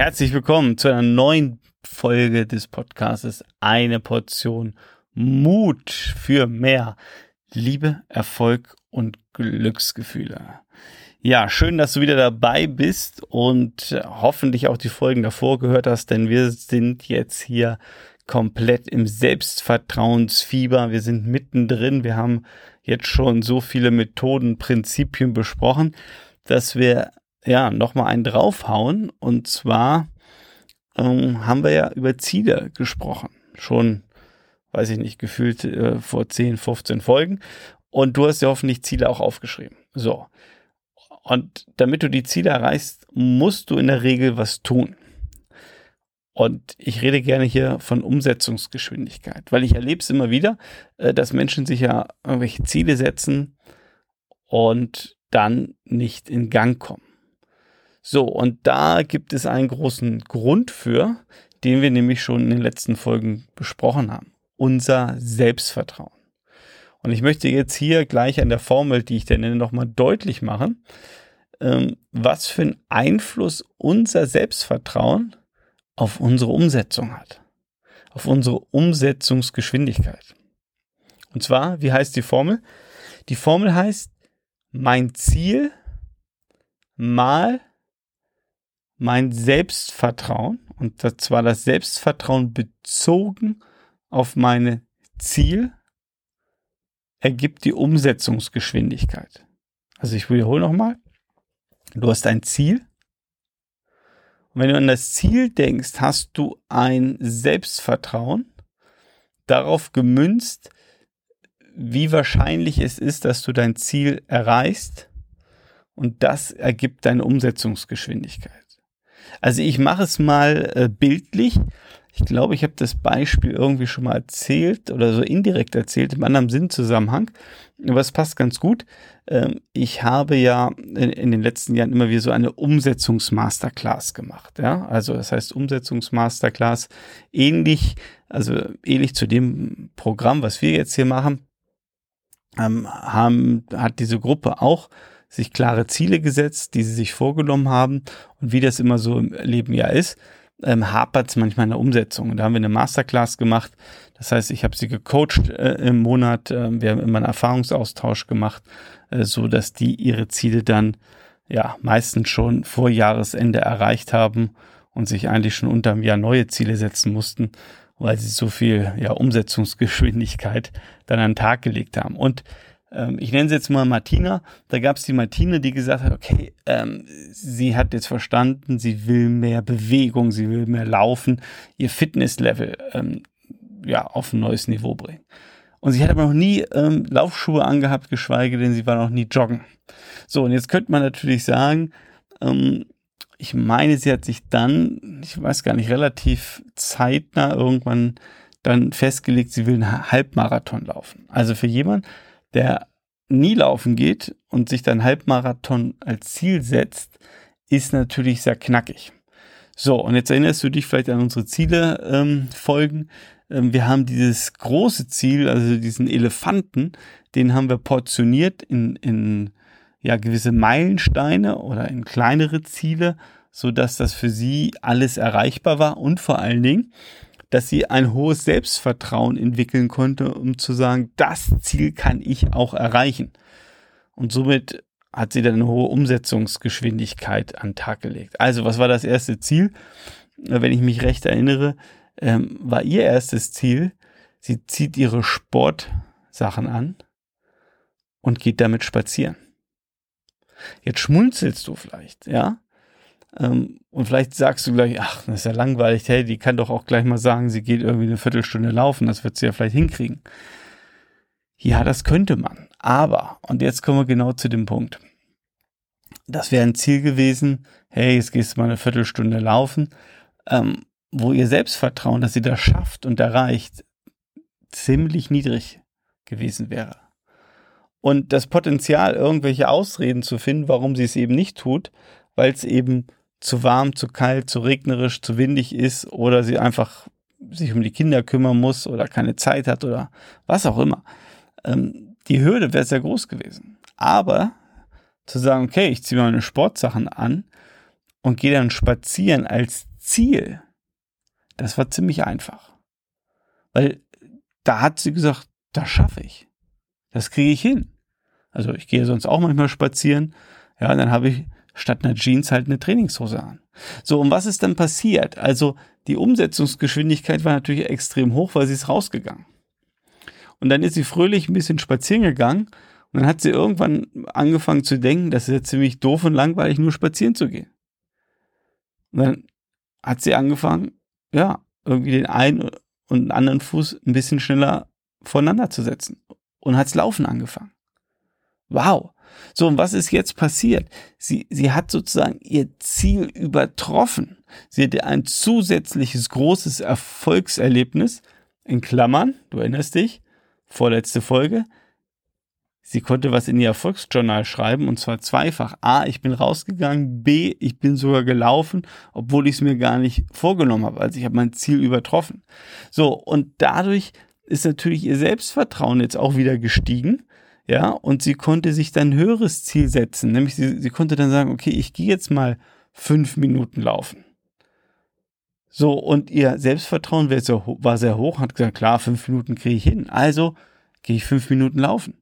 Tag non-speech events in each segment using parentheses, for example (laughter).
herzlich willkommen zu einer neuen Folge des Podcasts Eine Portion Mut für mehr Liebe, Erfolg und Glücksgefühle. Ja, schön, dass du wieder dabei bist und hoffentlich auch die Folgen davor gehört hast, denn wir sind jetzt hier komplett im Selbstvertrauensfieber. Wir sind mittendrin. Wir haben jetzt schon so viele Methoden, Prinzipien besprochen, dass wir ja nochmal einen draufhauen. Und zwar ähm, haben wir ja über Ziele gesprochen. Schon, weiß ich nicht, gefühlt äh, vor 10, 15 Folgen. Und du hast ja hoffentlich Ziele auch aufgeschrieben. So. Und damit du die Ziele erreichst, musst du in der Regel was tun. Und ich rede gerne hier von Umsetzungsgeschwindigkeit, weil ich erlebe es immer wieder, äh, dass Menschen sich ja irgendwelche Ziele setzen und dann nicht in Gang kommen. So, und da gibt es einen großen Grund für, den wir nämlich schon in den letzten Folgen besprochen haben. Unser Selbstvertrauen. Und ich möchte jetzt hier gleich an der Formel, die ich da nenne, nochmal deutlich machen, ähm, was für einen Einfluss unser Selbstvertrauen auf unsere Umsetzung hat. Auf unsere Umsetzungsgeschwindigkeit. Und zwar, wie heißt die Formel? Die Formel heißt, mein Ziel mal mein Selbstvertrauen, und zwar das Selbstvertrauen bezogen auf meine Ziel, ergibt die Umsetzungsgeschwindigkeit. Also ich wiederhole nochmal. Du hast ein Ziel. Und wenn du an das Ziel denkst, hast du ein Selbstvertrauen darauf gemünzt, wie wahrscheinlich es ist, dass du dein Ziel erreichst. Und das ergibt deine Umsetzungsgeschwindigkeit. Also ich mache es mal äh, bildlich. Ich glaube, ich habe das Beispiel irgendwie schon mal erzählt oder so indirekt erzählt im anderen Sinnzusammenhang. Aber es passt ganz gut. Ähm, ich habe ja in, in, den letzten Jahren immer wieder so eine Umsetzungsmasterclass gemacht. Ja, also das heißt Umsetzungsmasterclass ähnlich, also ähnlich zu dem Programm, was wir jetzt hier machen, ähm, haben, hat diese Gruppe auch sich klare Ziele gesetzt, die sie sich vorgenommen haben. Und wie das immer so im Leben ja ist, ähm, hapert es manchmal in der Umsetzung. Und da haben wir eine Masterclass gemacht. Das heißt, ich habe sie gecoacht äh, im Monat. Äh, wir haben immer einen Erfahrungsaustausch gemacht, äh, so dass die ihre Ziele dann ja meistens schon vor Jahresende erreicht haben und sich eigentlich schon unterm Jahr neue Ziele setzen mussten, weil sie so viel ja, Umsetzungsgeschwindigkeit dann an den Tag gelegt haben. Und ähm, ich nenne sie jetzt mal Martina. Da gab es die Martine, die gesagt hat, okay, ähm, sie hat jetzt verstanden, sie will mehr Bewegung, sie will mehr laufen, ihr Fitnesslevel ähm, ja auf ein neues Niveau bringen. Und sie hat aber noch nie ähm, Laufschuhe angehabt, geschweige denn sie war noch nie joggen. So, und jetzt könnte man natürlich sagen, ähm, ich meine, sie hat sich dann, ich weiß gar nicht, relativ zeitnah irgendwann dann festgelegt, sie will einen Halbmarathon laufen. Also für jemanden, der nie laufen geht und sich dann Halbmarathon als Ziel setzt, ist natürlich sehr knackig. So, und jetzt erinnerst du dich vielleicht an unsere Ziele ähm, folgen. Ähm, wir haben dieses große Ziel, also diesen Elefanten, den haben wir portioniert in, in ja, gewisse Meilensteine oder in kleinere Ziele, so dass das für sie alles erreichbar war und vor allen Dingen, dass sie ein hohes Selbstvertrauen entwickeln konnte, um zu sagen, das Ziel kann ich auch erreichen. Und somit hat sie dann eine hohe Umsetzungsgeschwindigkeit an den Tag gelegt. Also, was war das erste Ziel? Wenn ich mich recht erinnere, ähm, war ihr erstes Ziel, sie zieht ihre Sportsachen an und geht damit spazieren. Jetzt schmunzelst du vielleicht, ja? Ähm, und vielleicht sagst du gleich, ach, das ist ja langweilig, hey, die kann doch auch gleich mal sagen, sie geht irgendwie eine Viertelstunde laufen, das wird sie ja vielleicht hinkriegen. Ja, das könnte man. Aber, und jetzt kommen wir genau zu dem Punkt. Das wäre ein Ziel gewesen, hey, jetzt gehst du mal eine Viertelstunde laufen, ähm, wo ihr Selbstvertrauen, dass sie das schafft und erreicht, ziemlich niedrig gewesen wäre. Und das Potenzial, irgendwelche Ausreden zu finden, warum sie es eben nicht tut, weil es eben zu warm, zu kalt, zu regnerisch, zu windig ist oder sie einfach sich um die Kinder kümmern muss oder keine Zeit hat oder was auch immer. Ähm, die Hürde wäre sehr groß gewesen. Aber zu sagen, okay, ich ziehe meine Sportsachen an und gehe dann spazieren als Ziel, das war ziemlich einfach. Weil da hat sie gesagt, das schaffe ich. Das kriege ich hin. Also ich gehe sonst auch manchmal spazieren. Ja, dann habe ich statt einer Jeans halt eine Trainingshose an. So, und was ist dann passiert? Also die Umsetzungsgeschwindigkeit war natürlich extrem hoch, weil sie ist rausgegangen. Und dann ist sie fröhlich ein bisschen spazieren gegangen und dann hat sie irgendwann angefangen zu denken, das ist ja ziemlich doof und langweilig, nur spazieren zu gehen. Und dann hat sie angefangen, ja, irgendwie den einen und anderen Fuß ein bisschen schneller voneinander zu setzen und hat's laufen angefangen. Wow. So, und was ist jetzt passiert? Sie, sie hat sozusagen ihr Ziel übertroffen. Sie hatte ein zusätzliches großes Erfolgserlebnis, in Klammern, du erinnerst dich, vorletzte Folge. Sie konnte was in ihr Erfolgsjournal schreiben und zwar zweifach. A, ich bin rausgegangen. B, ich bin sogar gelaufen, obwohl ich es mir gar nicht vorgenommen habe. Also ich habe mein Ziel übertroffen. So, und dadurch ist natürlich ihr Selbstvertrauen jetzt auch wieder gestiegen. Ja, und sie konnte sich dann ein höheres Ziel setzen. Nämlich sie, sie konnte dann sagen, okay, ich gehe jetzt mal fünf Minuten laufen. So, und ihr Selbstvertrauen war sehr hoch, hat gesagt, klar, fünf Minuten kriege ich hin. Also gehe ich fünf Minuten laufen.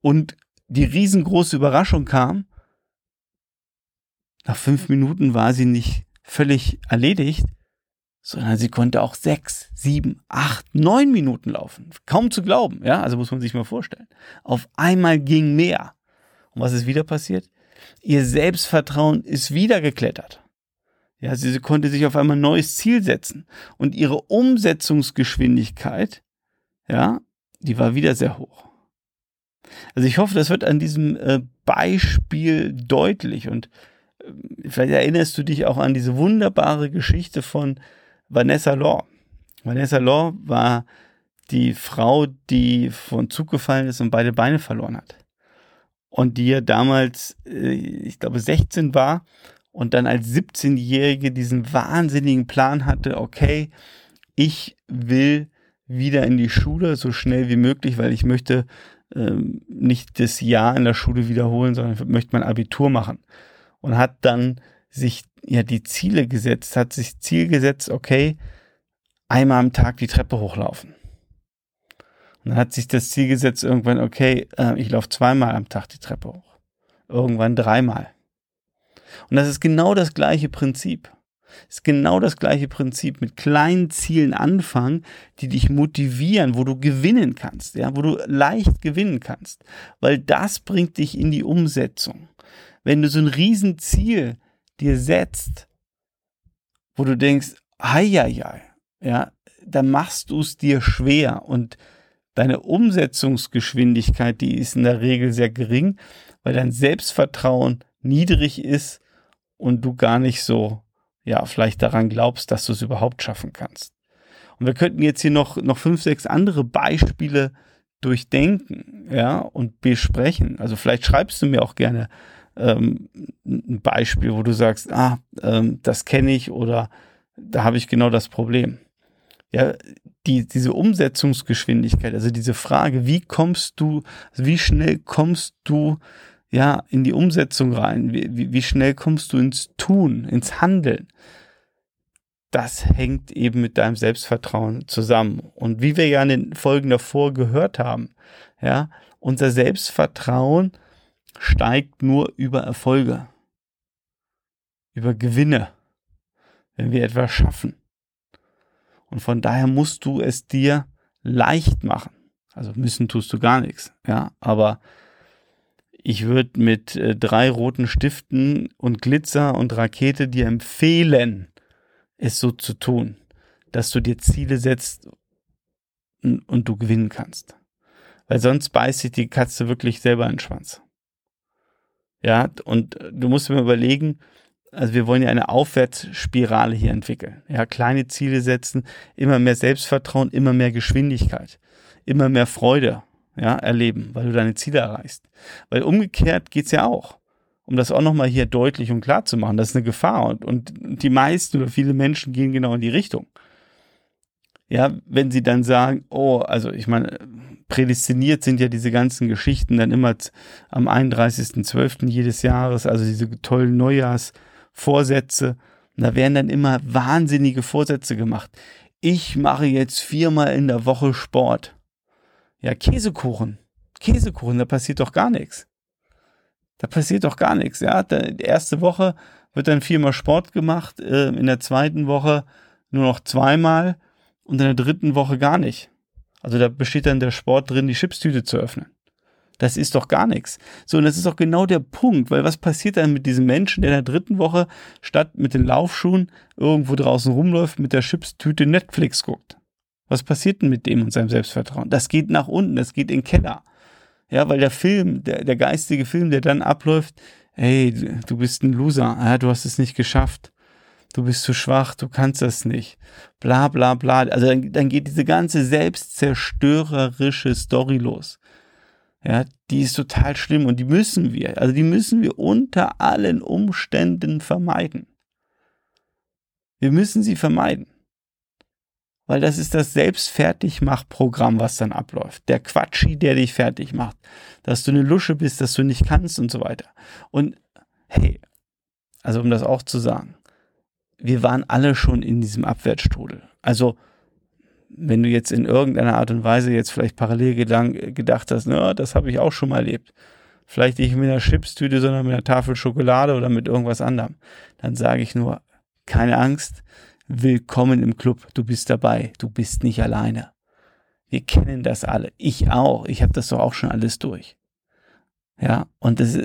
Und die riesengroße Überraschung kam, nach fünf Minuten war sie nicht völlig erledigt, sondern sie konnte auch sechs, sieben, acht, neun Minuten laufen. Kaum zu glauben, ja, also muss man sich mal vorstellen. Auf einmal ging mehr. Und was ist wieder passiert? Ihr Selbstvertrauen ist wieder geklettert. Ja, sie, sie konnte sich auf einmal ein neues Ziel setzen. Und ihre Umsetzungsgeschwindigkeit, ja, die war wieder sehr hoch. Also ich hoffe, das wird an diesem äh, Beispiel deutlich und äh, vielleicht erinnerst du dich auch an diese wunderbare Geschichte von Vanessa Law. Vanessa Law war die Frau, die von Zug gefallen ist und beide Beine verloren hat. Und die ja damals, äh, ich glaube, 16 war und dann als 17-Jährige diesen wahnsinnigen Plan hatte, okay, ich will wieder in die Schule so schnell wie möglich, weil ich möchte ähm, nicht das Jahr in der Schule wiederholen, sondern möchte mein Abitur machen. Und hat dann sich ja die Ziele gesetzt, hat sich Ziel gesetzt, okay, einmal am Tag die Treppe hochlaufen. Und dann hat sich das Ziel gesetzt, irgendwann, okay, äh, ich laufe zweimal am Tag die Treppe hoch. Irgendwann dreimal. Und das ist genau das gleiche Prinzip. Ist genau das gleiche Prinzip. Mit kleinen Zielen anfangen, die dich motivieren, wo du gewinnen kannst, ja, wo du leicht gewinnen kannst. Weil das bringt dich in die Umsetzung. Wenn du so ein Riesenziel dir setzt, wo du denkst, hei, ja, dann machst du es dir schwer und deine Umsetzungsgeschwindigkeit, die ist in der Regel sehr gering, weil dein Selbstvertrauen niedrig ist und du gar nicht so, ja, vielleicht daran glaubst, dass du es überhaupt schaffen kannst. Und wir könnten jetzt hier noch, noch fünf, sechs andere Beispiele durchdenken, ja, und besprechen. Also vielleicht schreibst du mir auch gerne ähm, ein Beispiel, wo du sagst, ah, ähm, das kenne ich oder da habe ich genau das Problem. Ja, die, diese Umsetzungsgeschwindigkeit, also diese Frage, wie kommst du, also wie schnell kommst du ja, in die Umsetzung rein? Wie, wie schnell kommst du ins Tun, ins Handeln? Das hängt eben mit deinem Selbstvertrauen zusammen. Und wie wir ja in den Folgen davor gehört haben, ja, unser Selbstvertrauen steigt nur über Erfolge, über Gewinne, wenn wir etwas schaffen. Und von daher musst du es dir leicht machen. Also müssen tust du gar nichts, ja, aber ich würde mit äh, drei roten Stiften und Glitzer und Rakete dir empfehlen, es so zu tun, dass du dir Ziele setzt und, und du gewinnen kannst. Weil sonst beißt sich die Katze wirklich selber in den Schwanz. Ja, und du musst mir überlegen, also wir wollen ja eine Aufwärtsspirale hier entwickeln. Ja, kleine Ziele setzen, immer mehr Selbstvertrauen, immer mehr Geschwindigkeit, immer mehr Freude ja, erleben, weil du deine Ziele erreichst. Weil umgekehrt geht's ja auch. Um das auch nochmal hier deutlich und klar zu machen, das ist eine Gefahr. Und, und die meisten oder viele Menschen gehen genau in die Richtung. Ja, wenn sie dann sagen, oh, also ich meine, prädestiniert sind ja diese ganzen Geschichten dann immer am 31.12. jedes Jahres, also diese tollen Neujahrsvorsätze. Da werden dann immer wahnsinnige Vorsätze gemacht. Ich mache jetzt viermal in der Woche Sport. Ja, Käsekuchen. Käsekuchen, da passiert doch gar nichts. Da passiert doch gar nichts. Ja, die erste Woche wird dann viermal Sport gemacht, äh, in der zweiten Woche nur noch zweimal und in der dritten Woche gar nicht. Also da besteht dann der Sport drin, die Chipstüte zu öffnen. Das ist doch gar nichts. So, und das ist doch genau der Punkt, weil was passiert dann mit diesem Menschen, der in der dritten Woche statt mit den Laufschuhen irgendwo draußen rumläuft, mit der Chipstüte Netflix guckt? Was passiert denn mit dem und seinem Selbstvertrauen? Das geht nach unten, das geht in den Keller. Ja, weil der Film, der, der geistige Film, der dann abläuft, hey, du bist ein Loser, ja, du hast es nicht geschafft, du bist zu schwach, du kannst das nicht, bla bla bla. Also dann, dann geht diese ganze selbstzerstörerische Story los. Ja, die ist total schlimm und die müssen wir, also die müssen wir unter allen Umständen vermeiden. Wir müssen sie vermeiden. Weil das ist das Selbstfertigmachprogramm, was dann abläuft. Der Quatschi, der dich fertig macht. Dass du eine Lusche bist, dass du nicht kannst und so weiter. Und hey, also um das auch zu sagen, wir waren alle schon in diesem Abwärtsstrudel. Also wenn du jetzt in irgendeiner Art und Weise jetzt vielleicht parallel gedacht hast, na, das habe ich auch schon mal erlebt. Vielleicht nicht mit einer Chipstüte, sondern mit einer Tafel Schokolade oder mit irgendwas anderem. Dann sage ich nur, keine Angst, willkommen im Club, du bist dabei, du bist nicht alleine. Wir kennen das alle, ich auch, ich habe das doch auch schon alles durch. Ja, und das,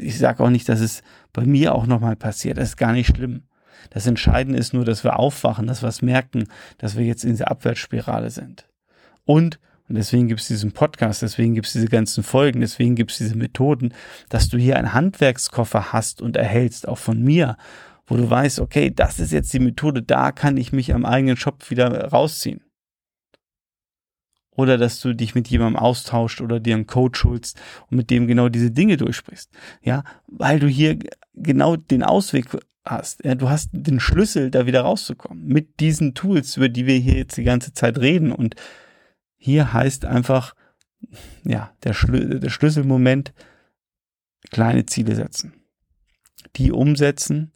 ich sage auch nicht, dass es bei mir auch nochmal passiert, das ist gar nicht schlimm. Das Entscheidende ist nur, dass wir aufwachen, dass wir es merken, dass wir jetzt in dieser Abwärtsspirale sind. Und, und deswegen gibt es diesen Podcast, deswegen gibt es diese ganzen Folgen, deswegen gibt es diese Methoden, dass du hier einen Handwerkskoffer hast und erhältst, auch von mir, wo du weißt, okay, das ist jetzt die Methode, da kann ich mich am eigenen Shop wieder rausziehen. Oder dass du dich mit jemandem austauscht oder dir einen Coach holst und mit dem genau diese Dinge durchsprichst. Ja, weil du hier genau den Ausweg hast. Ja, du hast den Schlüssel, da wieder rauszukommen. Mit diesen Tools, über die wir hier jetzt die ganze Zeit reden. Und hier heißt einfach, ja, der, Schlü der Schlüsselmoment, kleine Ziele setzen. Die umsetzen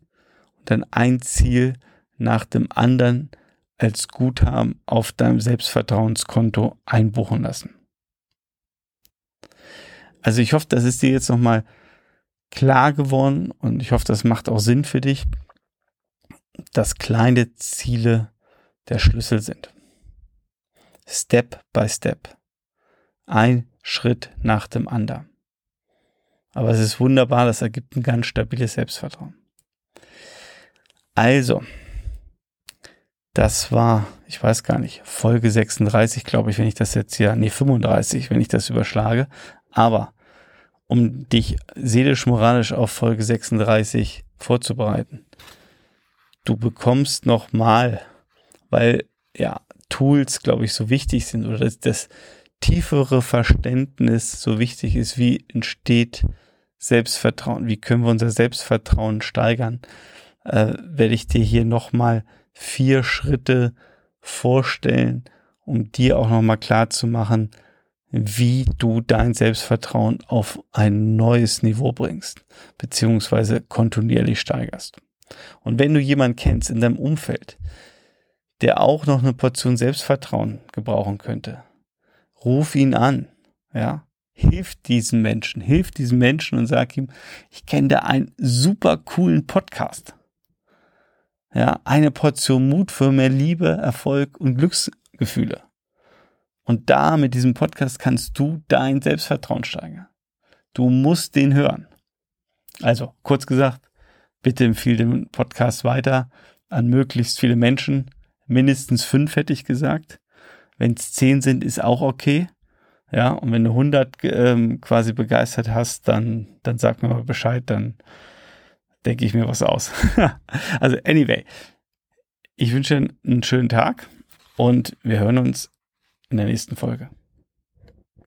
und dann ein Ziel nach dem anderen als Guthaben auf deinem Selbstvertrauenskonto einbuchen lassen. Also ich hoffe, das ist dir jetzt nochmal klar geworden und ich hoffe, das macht auch Sinn für dich, dass kleine Ziele der Schlüssel sind. Step by Step. Ein Schritt nach dem anderen. Aber es ist wunderbar, das ergibt ein ganz stabiles Selbstvertrauen. Also, das war, ich weiß gar nicht, Folge 36, glaube ich, wenn ich das jetzt hier, nee, 35, wenn ich das überschlage. Aber um dich seelisch-moralisch auf Folge 36 vorzubereiten. Du bekommst nochmal, weil ja Tools, glaube ich, so wichtig sind oder das, das tiefere Verständnis so wichtig ist, wie entsteht Selbstvertrauen, wie können wir unser Selbstvertrauen steigern, äh, werde ich dir hier nochmal vier Schritte vorstellen, um dir auch nochmal klar zu machen, wie du dein Selbstvertrauen auf ein neues Niveau bringst, beziehungsweise kontinuierlich steigerst. Und wenn du jemanden kennst in deinem Umfeld, der auch noch eine Portion Selbstvertrauen gebrauchen könnte, ruf ihn an, ja, hilf diesen Menschen, hilf diesem Menschen und sag ihm, ich kenne da einen super coolen Podcast. Ja, eine Portion Mut für mehr Liebe, Erfolg und Glücksgefühle. Und da mit diesem Podcast kannst du dein Selbstvertrauen steigern. Du musst den hören. Also, kurz gesagt, bitte empfehle den Podcast weiter an möglichst viele Menschen. Mindestens fünf hätte ich gesagt. Wenn es zehn sind, ist auch okay. Ja, und wenn du 100 ähm, quasi begeistert hast, dann, dann sag mir mal Bescheid, dann denke ich mir was aus. (laughs) also, anyway, ich wünsche einen schönen Tag und wir hören uns in der nächsten Folge.